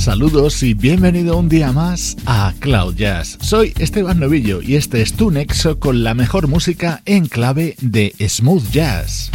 Saludos y bienvenido un día más a Cloud Jazz. Soy Esteban Novillo y este es tu nexo con la mejor música en clave de smooth jazz.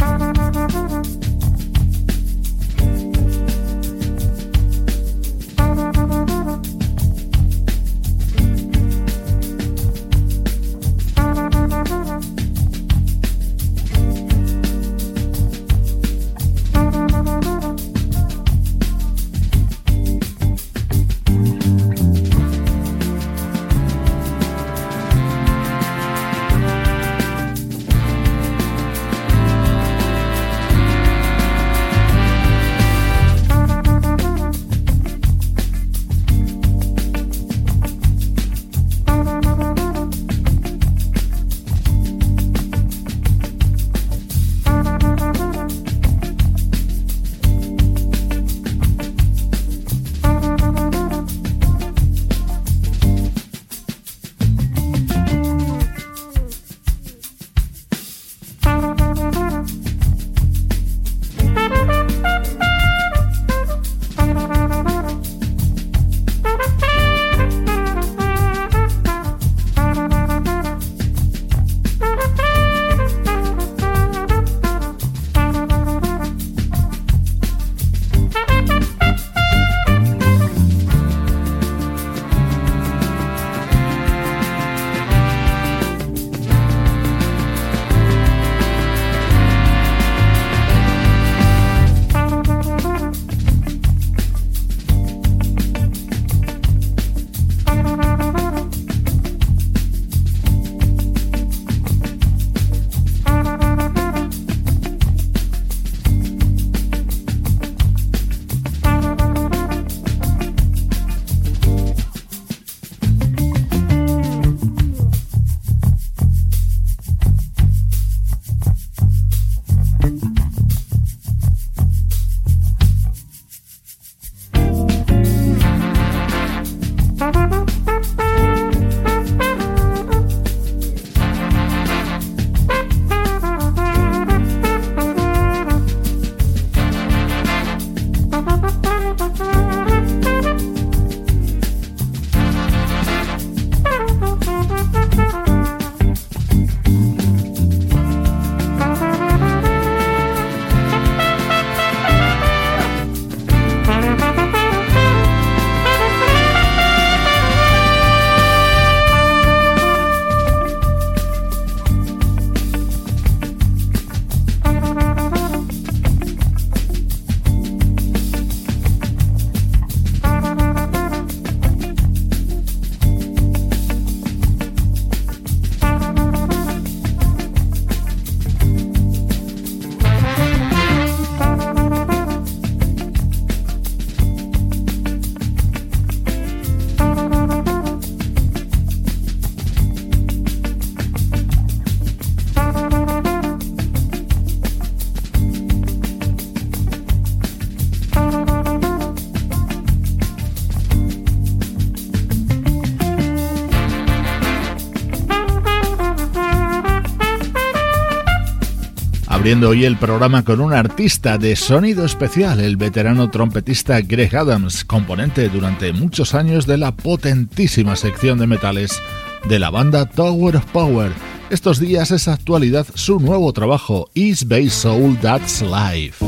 Hoy el programa con un artista de sonido especial, el veterano trompetista Greg Adams, componente durante muchos años de la potentísima sección de metales de la banda Tower of Power. Estos días es actualidad su nuevo trabajo, East Bay Soul That's Life.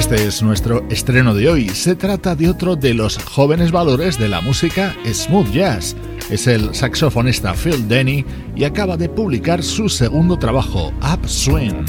Este es nuestro estreno de hoy. Se trata de otro de los jóvenes valores de la música smooth jazz. Es el saxofonista Phil Denny y acaba de publicar su segundo trabajo, Upswing.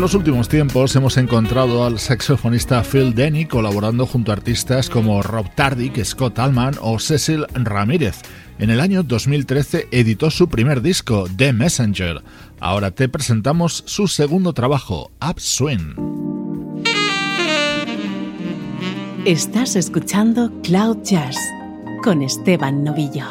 Los últimos tiempos hemos encontrado al saxofonista Phil Denny colaborando junto a artistas como Rob Tardick, Scott Allman o Cecil Ramírez. En el año 2013 editó su primer disco, The Messenger. Ahora te presentamos su segundo trabajo, Upswing. Estás escuchando Cloud Jazz con Esteban Novillo.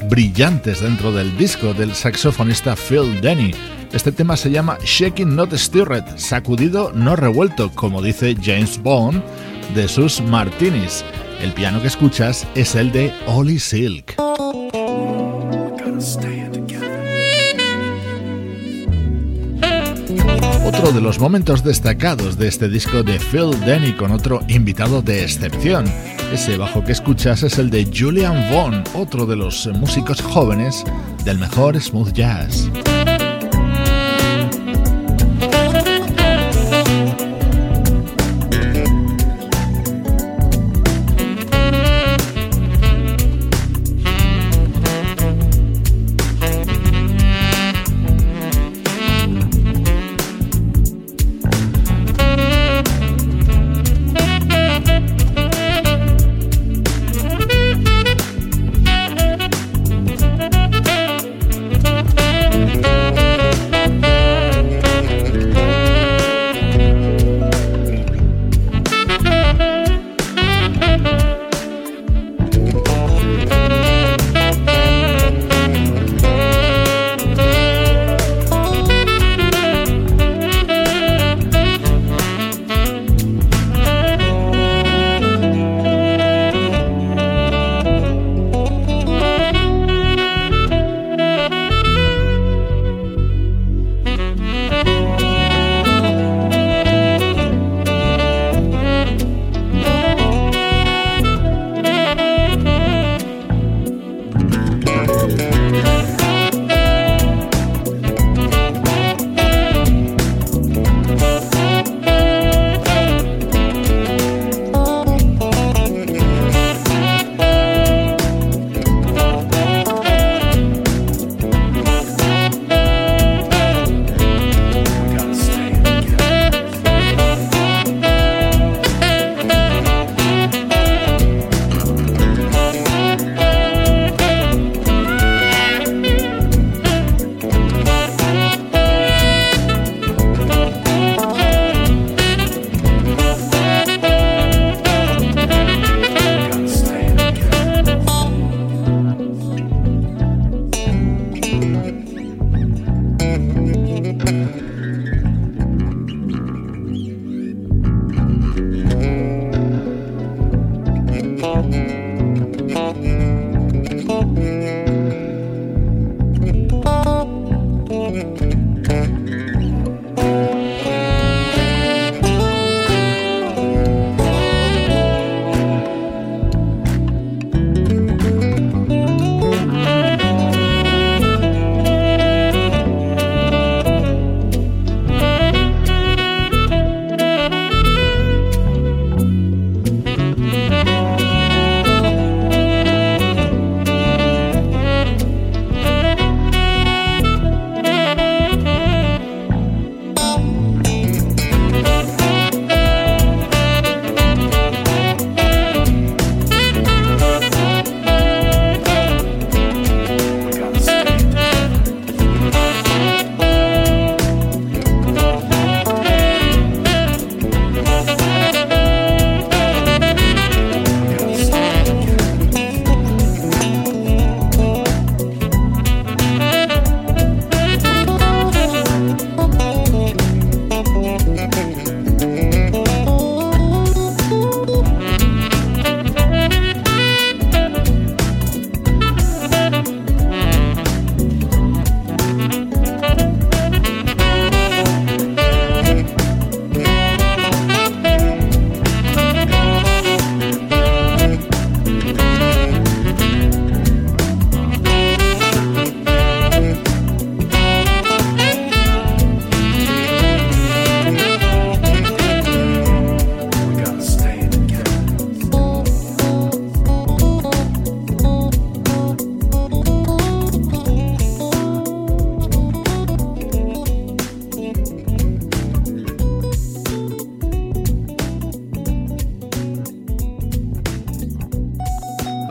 Brillantes dentro del disco del saxofonista Phil Denny. Este tema se llama Shaking Not Stirred, sacudido no revuelto, como dice James Bond de sus martinis. El piano que escuchas es el de Ollie Silk. Otro de los momentos destacados de este disco de Phil Denny con otro invitado de excepción. Ese bajo que escuchas es el de Julian Vaughn, otro de los músicos jóvenes del mejor smooth jazz.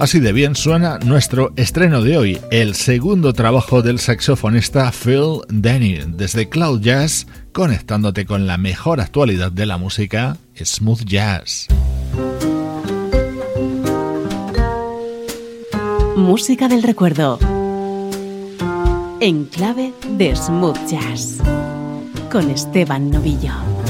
Así de bien suena nuestro estreno de hoy, el segundo trabajo del saxofonista Phil Denny, desde Cloud Jazz, conectándote con la mejor actualidad de la música, smooth jazz. música del recuerdo. En clave de smooth jazz. Con Esteban Novillo.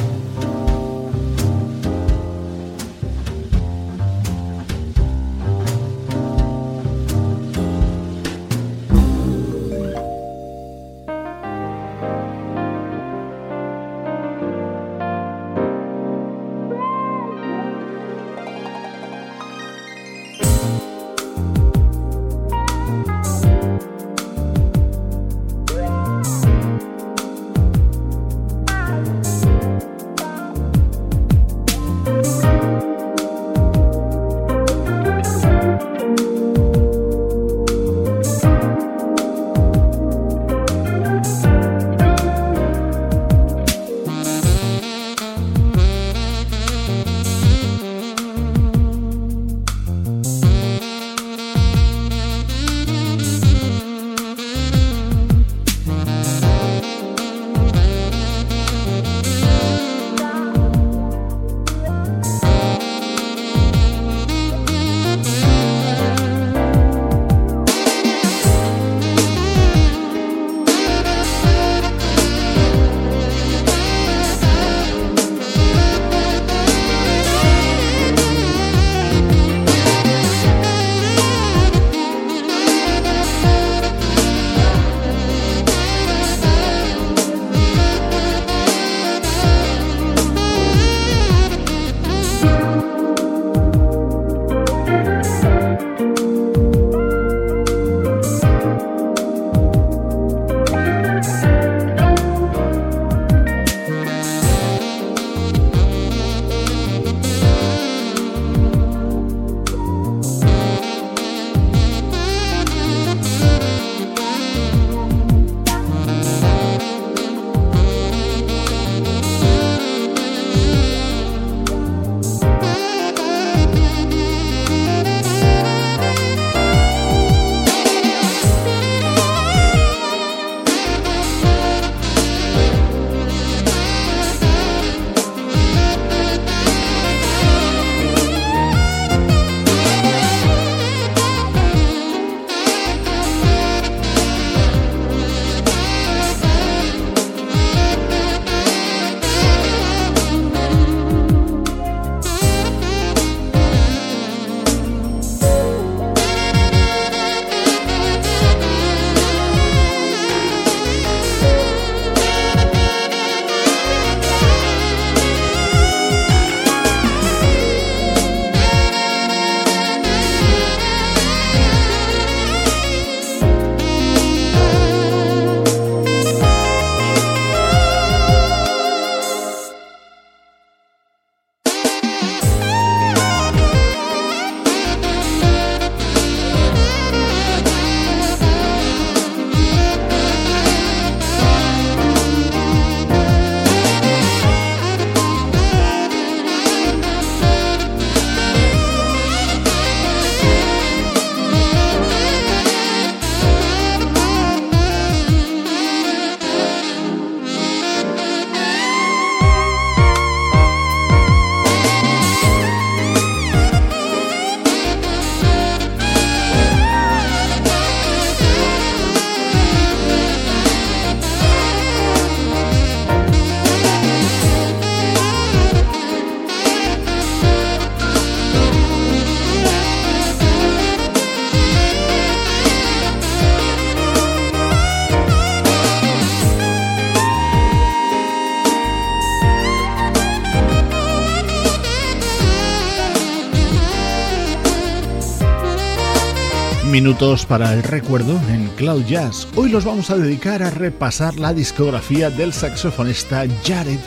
Minutos para el recuerdo en Cloud Jazz. Hoy los vamos a dedicar a repasar la discografía del saxofonista Jared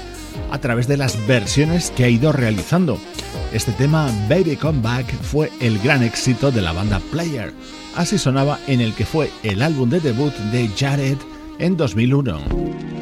a través de las versiones que ha ido realizando. Este tema, Baby Come Back, fue el gran éxito de la banda Player. Así sonaba en el que fue el álbum de debut de Jared en 2001.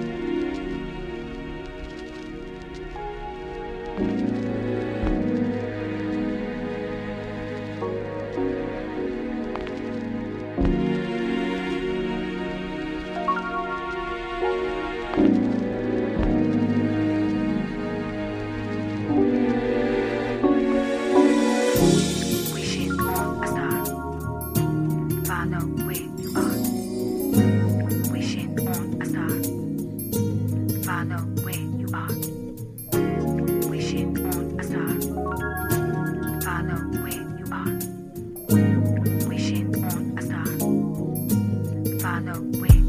follow me.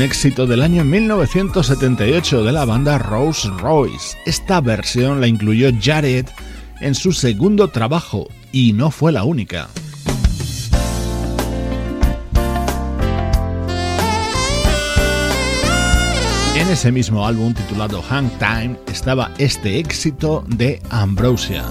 Un éxito del año 1978 de la banda Rolls Royce. Esta versión la incluyó Jared en su segundo trabajo y no fue la única. En ese mismo álbum titulado Hang Time estaba este éxito de Ambrosia.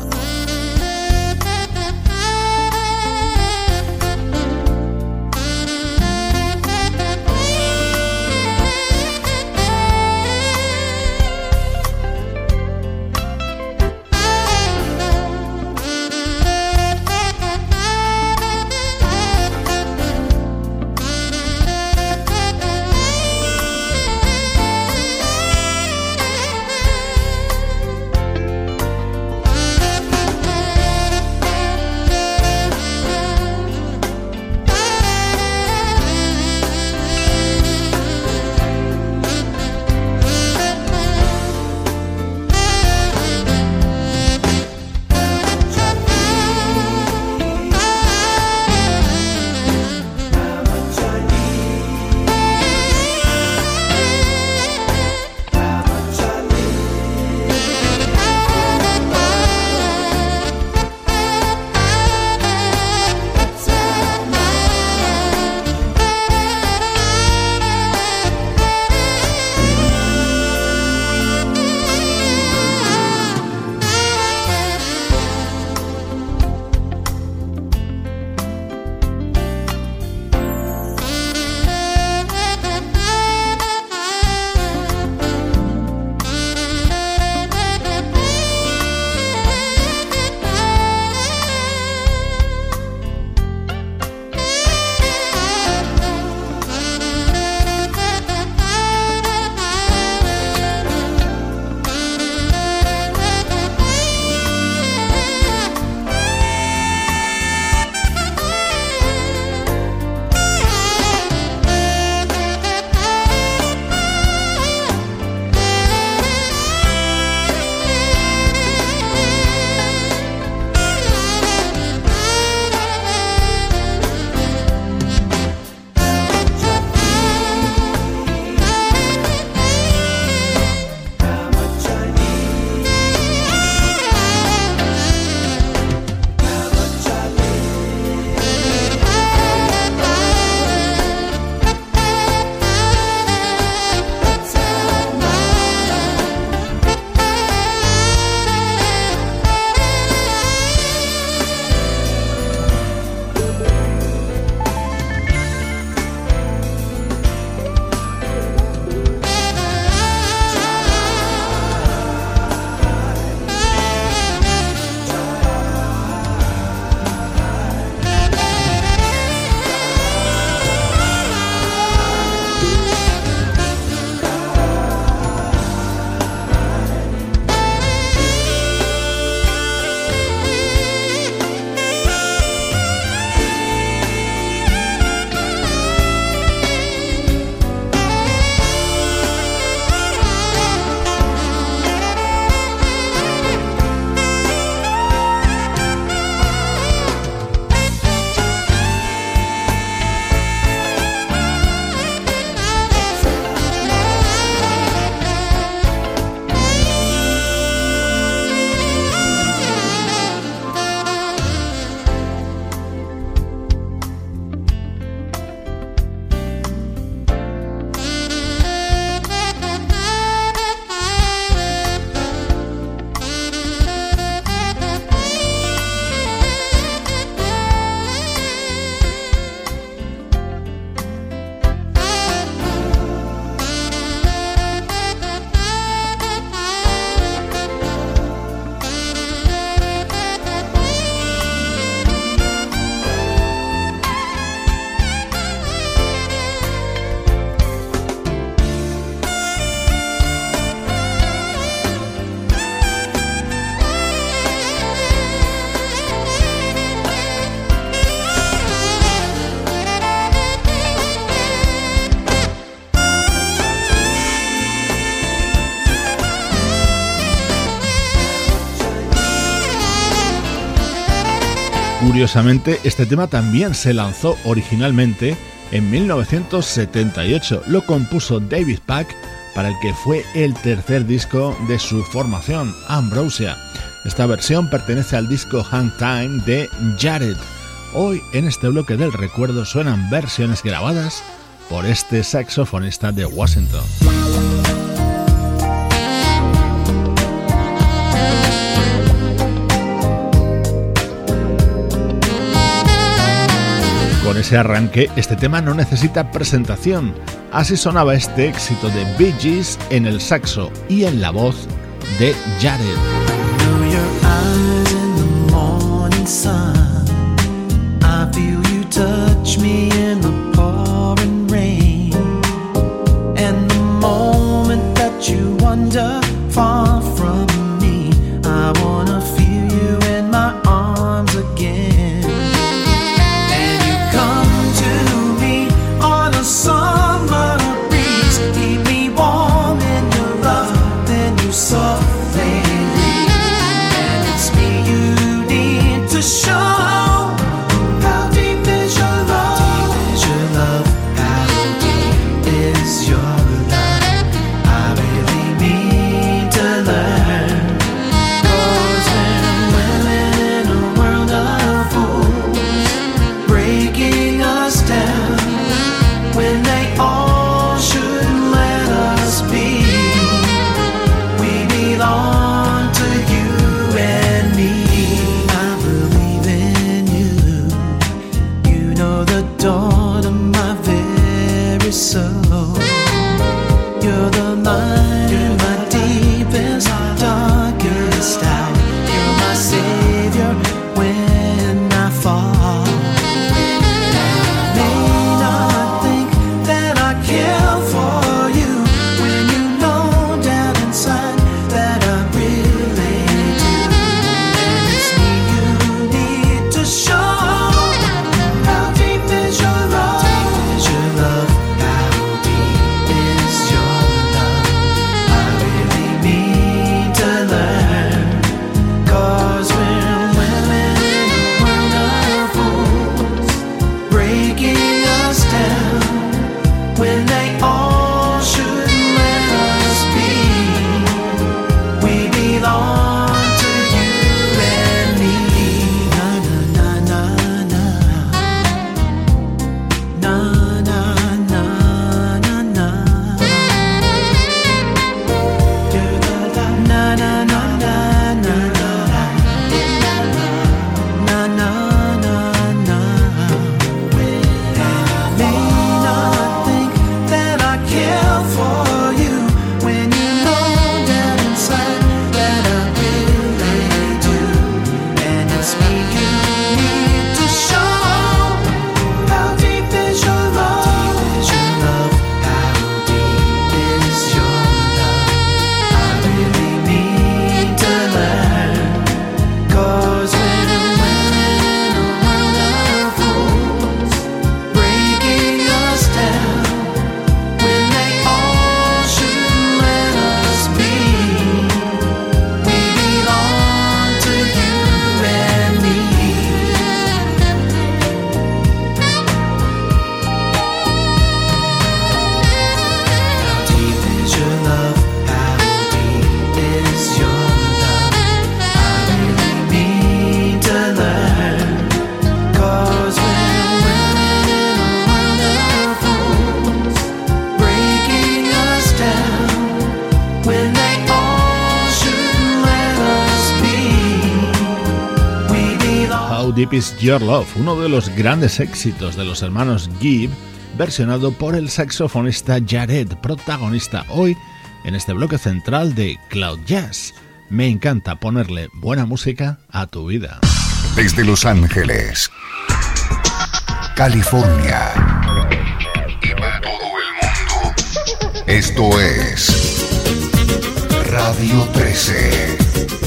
Curiosamente, este tema también se lanzó originalmente en 1978. Lo compuso David Pack para el que fue el tercer disco de su formación, Ambrosia. Esta versión pertenece al disco Hang Time de Jared. Hoy en este bloque del recuerdo suenan versiones grabadas por este saxofonista de Washington. Ese arranque, este tema no necesita presentación. Así sonaba este éxito de Bee Gees en el saxo y en la voz de Jared. sol. Is Your Love, uno de los grandes éxitos de los hermanos Gibb, versionado por el saxofonista Jared, protagonista hoy en este bloque central de Cloud Jazz. Me encanta ponerle buena música a tu vida. Desde Los Ángeles, California y para todo el mundo, esto es Radio 13.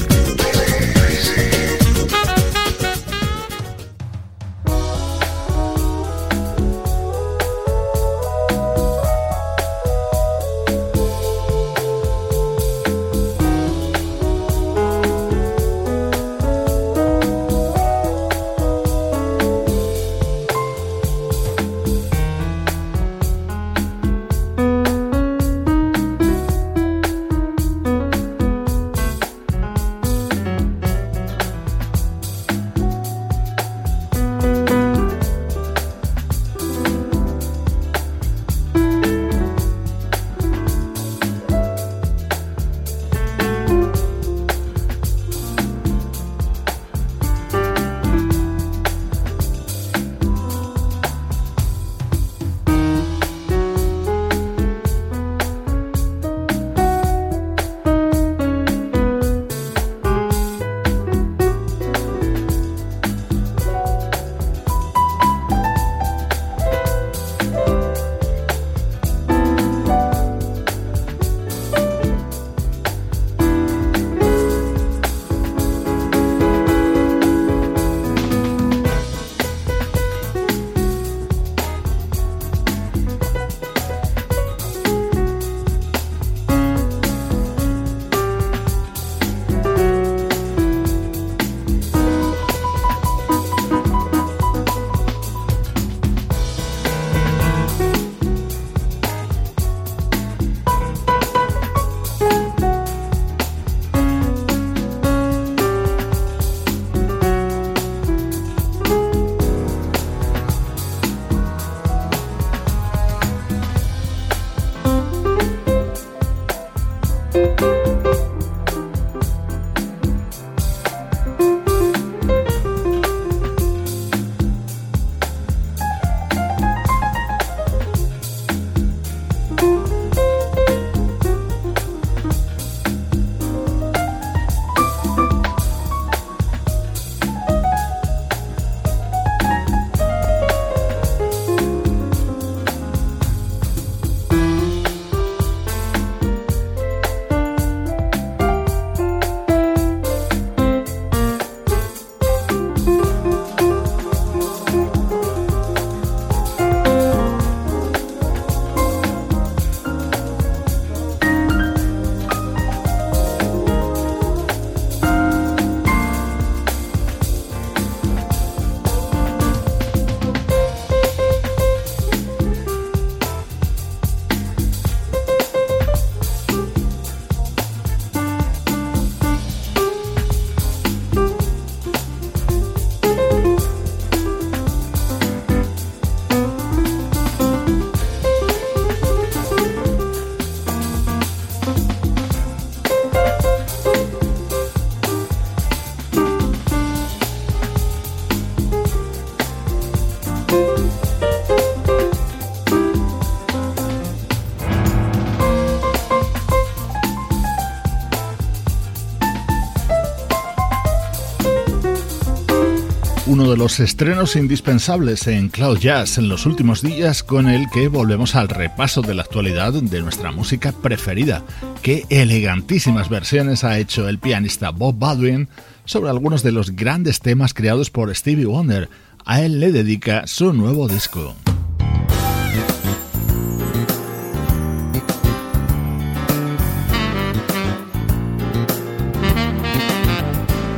Los estrenos indispensables en Cloud Jazz en los últimos días con el que volvemos al repaso de la actualidad de nuestra música preferida. Qué elegantísimas versiones ha hecho el pianista Bob Baldwin sobre algunos de los grandes temas creados por Stevie Wonder. A él le dedica su nuevo disco.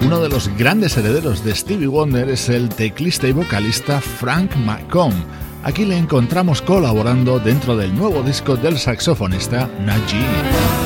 Uno de los grandes herederos de Stevie Wonder es el teclista y vocalista Frank McComb. Aquí le encontramos colaborando dentro del nuevo disco del saxofonista Najee.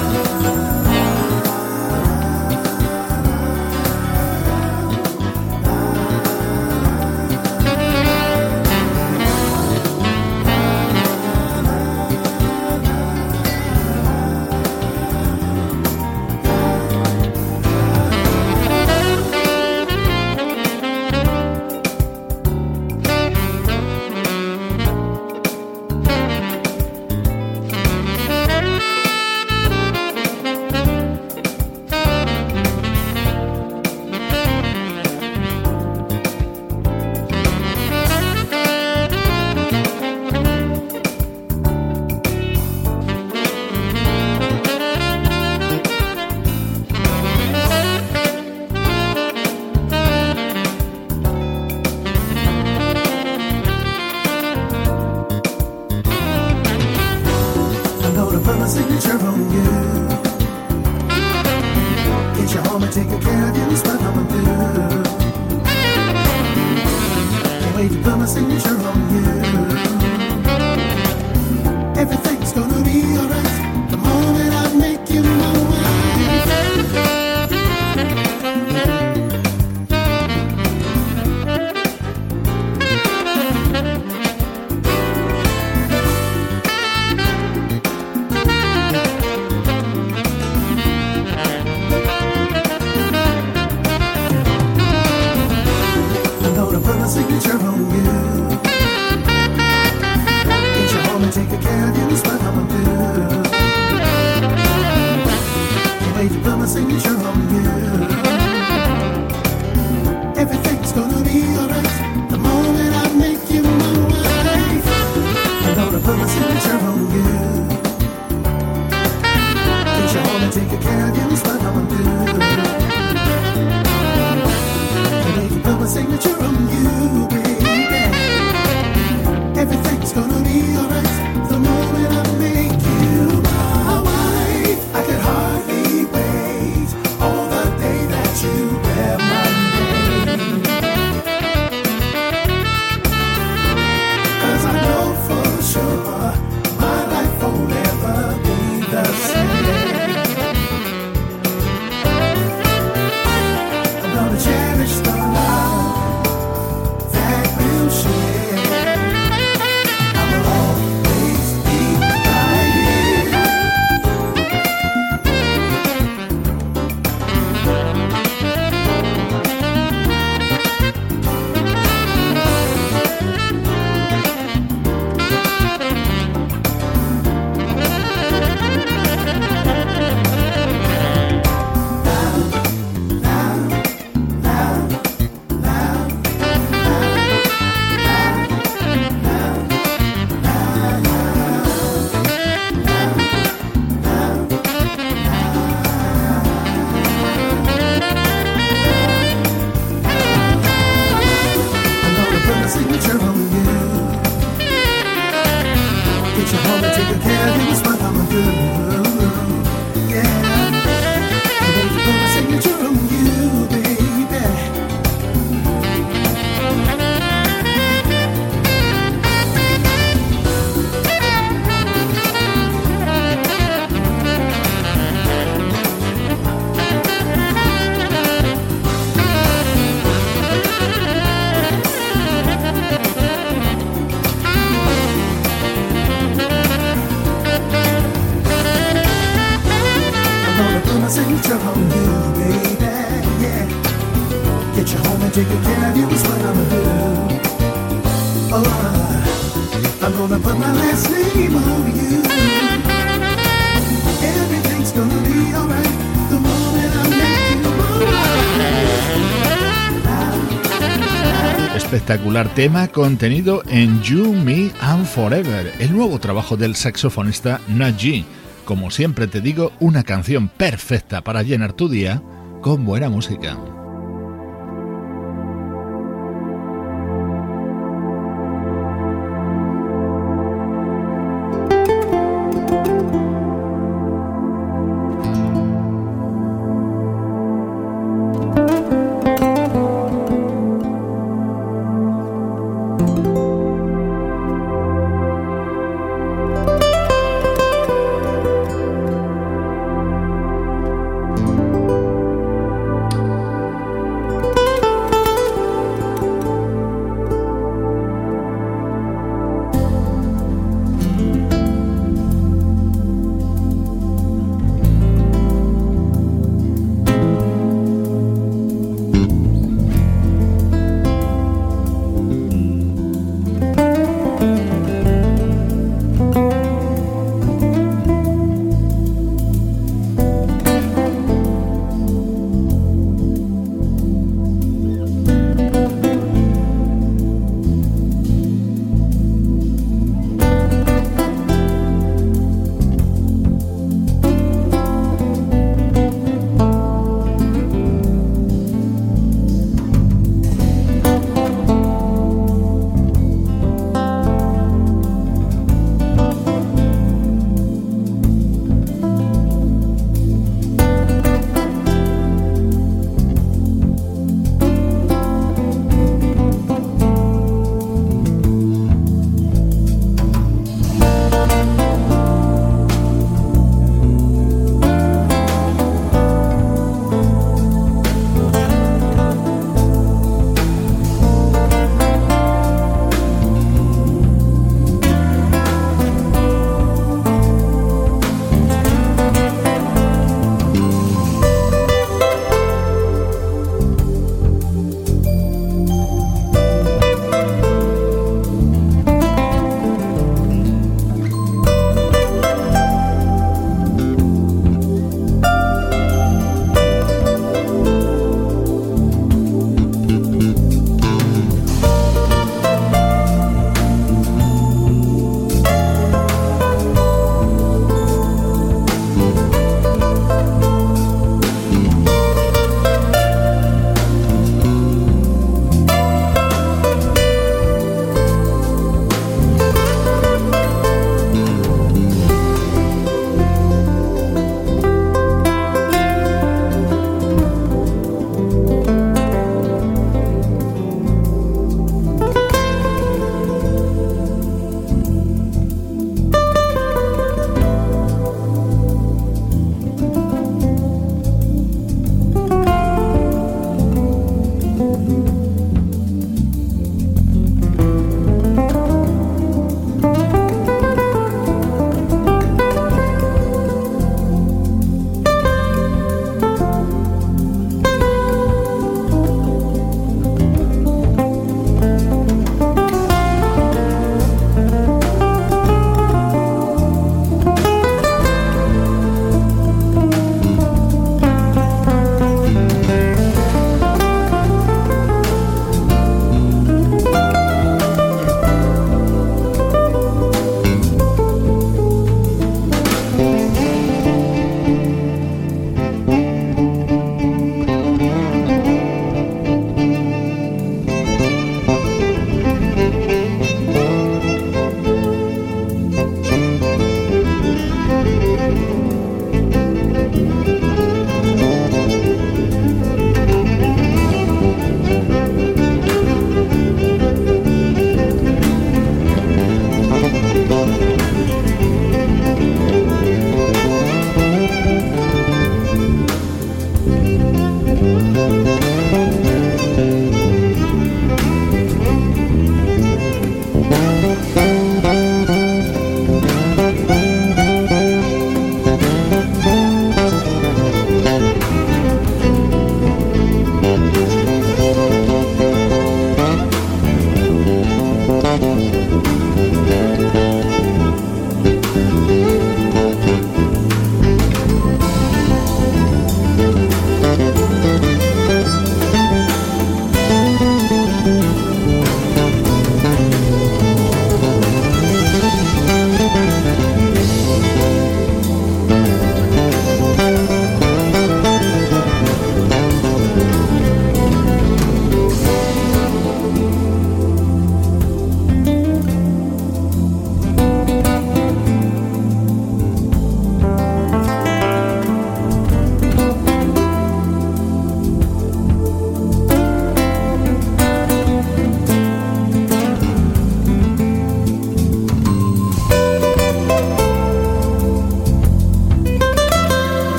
Tema contenido en You, Me and Forever, el nuevo trabajo del saxofonista Naji. Como siempre te digo, una canción perfecta para llenar tu día con buena música.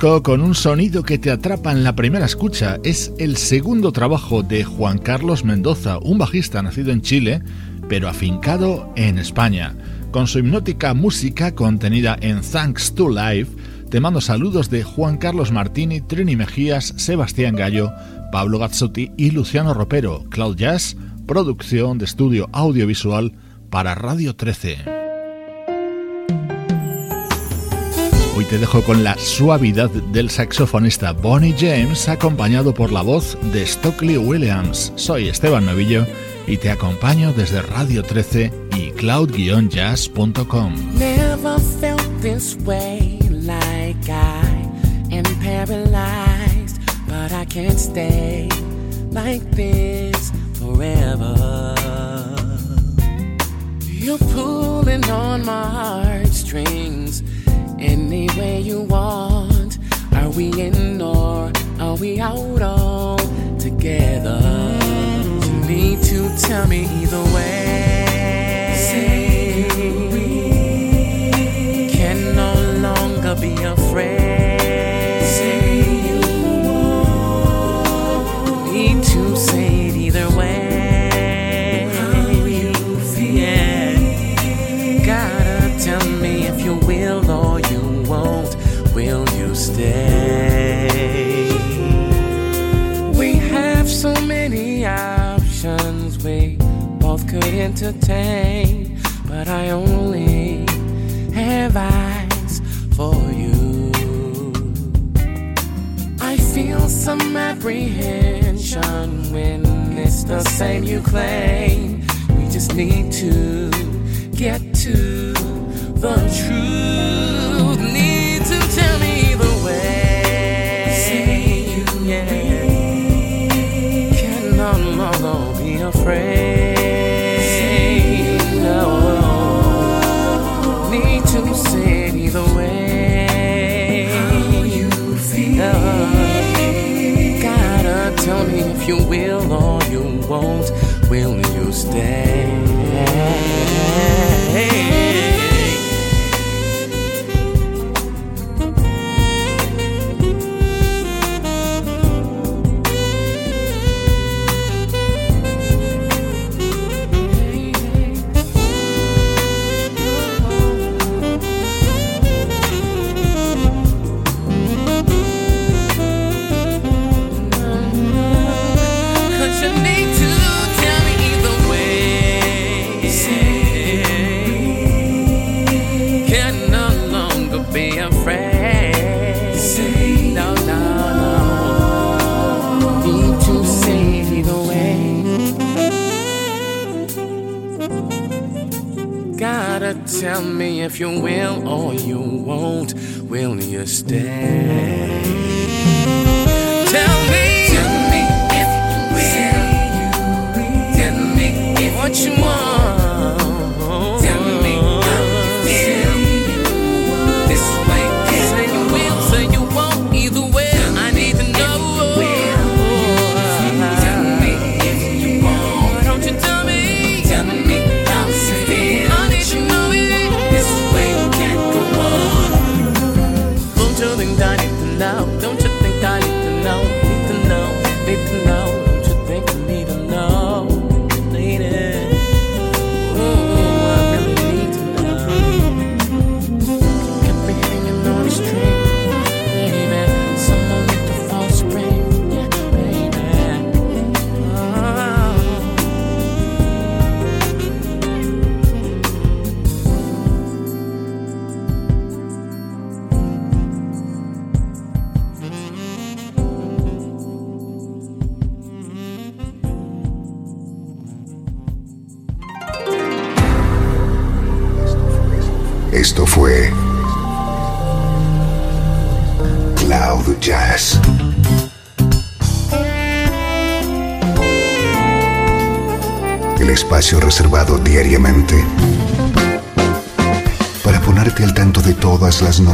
Con un sonido que te atrapa en la primera escucha. Es el segundo trabajo de Juan Carlos Mendoza, un bajista nacido en Chile, pero afincado en España. Con su hipnótica música contenida en Thanks to Life, te mando saludos de Juan Carlos Martini, Trini Mejías, Sebastián Gallo, Pablo Gazzotti y Luciano Ropero. Cloud Jazz, producción de estudio audiovisual para Radio 13. Hoy te dejo con la suavidad del saxofonista Bonnie James acompañado por la voz de Stockley Williams. Soy Esteban Novillo y te acompaño desde Radio 13 y cloud-jazz.com. any way you want. Are we in or are we out all together? You need to tell me either way. Say we can no longer be afraid. Will you stay? We have so many options we both could entertain, but I only have eyes for you. I feel some apprehension when it's the same you claim. We just need to get to the truth. Afraid. No, need to it either way. How you feel? Gotta tell me if you will or you won't. Will you stay? If you will or you won't. Will you stay?